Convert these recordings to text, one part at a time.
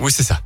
Oui, c'est ça.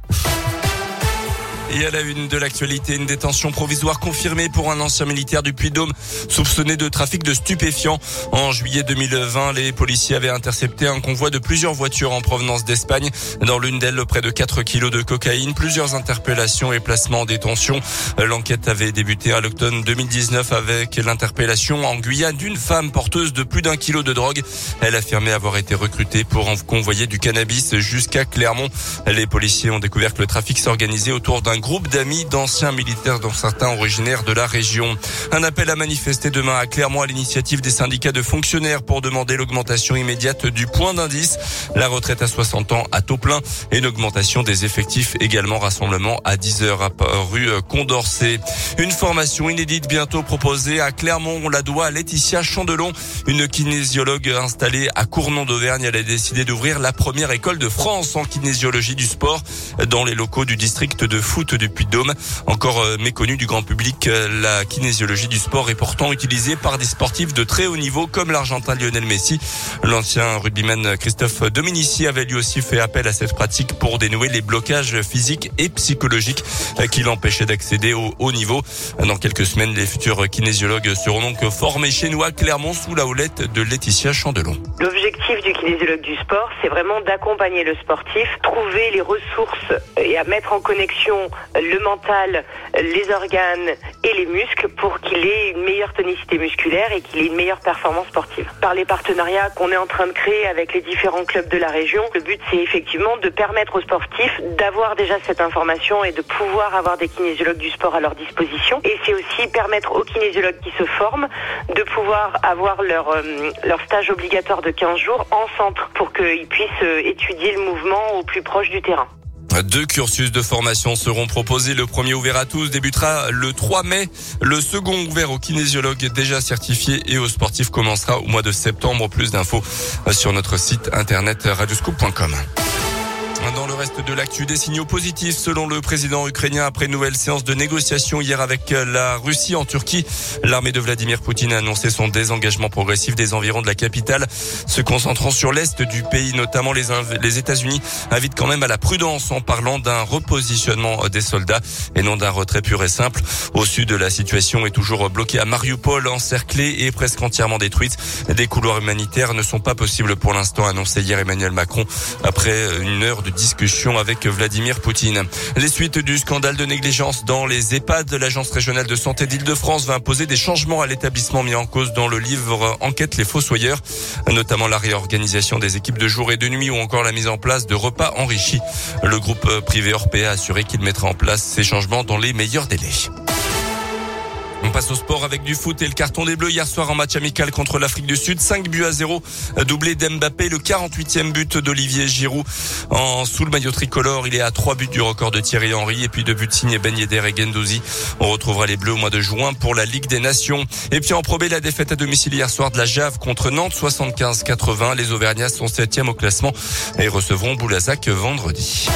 Et à la une de l'actualité, une détention provisoire confirmée pour un ancien militaire du Puy-Dôme soupçonné de trafic de stupéfiants. En juillet 2020, les policiers avaient intercepté un convoi de plusieurs voitures en provenance d'Espagne. Dans l'une d'elles, près de 4 kilos de cocaïne, plusieurs interpellations et placements en détention. L'enquête avait débuté à l'automne 2019 avec l'interpellation en Guyane d'une femme porteuse de plus d'un kilo de drogue. Elle affirmait avoir été recrutée pour convoyer du cannabis jusqu'à Clermont. Les policiers ont découvert que le trafic s'organisait autour d'un groupe d'amis d'anciens militaires dont certains originaires de la région. Un appel à manifester demain à Clermont à l'initiative des syndicats de fonctionnaires pour demander l'augmentation immédiate du point d'indice, la retraite à 60 ans à taux plein et une augmentation des effectifs également rassemblement à 10 heures à rue Condorcet. Une formation inédite bientôt proposée à Clermont. On la doit à Laetitia Chandelon, une kinésiologue installée à Cournon d'Auvergne. Elle a décidé d'ouvrir la première école de France en kinésiologie du sport dans les locaux du district de foot du Puy-de-Dôme. Encore euh, méconnu du grand public, euh, la kinésiologie du sport est pourtant utilisée par des sportifs de très haut niveau comme l'Argentin Lionel Messi. L'ancien rugbyman Christophe Dominici avait lui aussi fait appel à cette pratique pour dénouer les blocages physiques et psychologiques euh, qui l'empêchaient d'accéder au haut niveau. Dans quelques semaines, les futurs kinésiologues seront donc formés chez nous à Clermont sous la houlette de Laetitia Chandelon. L'objectif du kinésiologue du sport, c'est vraiment d'accompagner le sportif, trouver les ressources et à mettre en connexion le mental, les organes et les muscles pour qu'il ait une meilleure tonicité musculaire et qu'il ait une meilleure performance sportive. Par les partenariats qu'on est en train de créer avec les différents clubs de la région, le but c'est effectivement de permettre aux sportifs d'avoir déjà cette information et de pouvoir avoir des kinésiologues du sport à leur disposition. Et c'est aussi permettre aux kinésiologues qui se forment de pouvoir avoir leur, euh, leur stage obligatoire de 15 jours en centre pour qu'ils puissent euh, étudier le mouvement au plus proche du terrain. Deux cursus de formation seront proposés. Le premier ouvert à tous débutera le 3 mai. Le second ouvert aux kinésiologues déjà certifiés et aux sportifs commencera au mois de septembre. Plus d'infos sur notre site internet radioscoop.com. Dans le reste de l'actu, des signaux positifs selon le président ukrainien après une nouvelle séance de négociation hier avec la Russie en Turquie. L'armée de Vladimir Poutine a annoncé son désengagement progressif des environs de la capitale, se concentrant sur l'est du pays, notamment les, les États-Unis invitent quand même à la prudence en parlant d'un repositionnement des soldats et non d'un retrait pur et simple. Au sud, la situation est toujours bloquée à Mariupol, encerclée et presque entièrement détruite. Des couloirs humanitaires ne sont pas possibles pour l'instant, annoncé hier Emmanuel Macron après une heure de discussion avec Vladimir Poutine. Les suites du scandale de négligence dans les EHPAD, l'Agence régionale de santé d'Île-de-France va imposer des changements à l'établissement mis en cause dans le livre Enquête les fossoyeurs, notamment la réorganisation des équipes de jour et de nuit ou encore la mise en place de repas enrichis. Le groupe privé Orpea a assuré qu'il mettra en place ces changements dans les meilleurs délais. On passe au sport avec du foot et le carton des Bleus hier soir en match amical contre l'Afrique du Sud. 5 buts à 0, doublé d'Mbappé, le 48e but d'Olivier Giroud. En sous le maillot tricolore, il est à 3 buts du record de Thierry Henry et puis deux buts signés Ben Yedder et Gendouzi. On retrouvera les Bleus au mois de juin pour la Ligue des Nations. Et puis en probé la défaite à domicile hier soir de la Jave contre Nantes 75-80. Les Auvergnats sont 7 au classement et recevront Boulazac vendredi.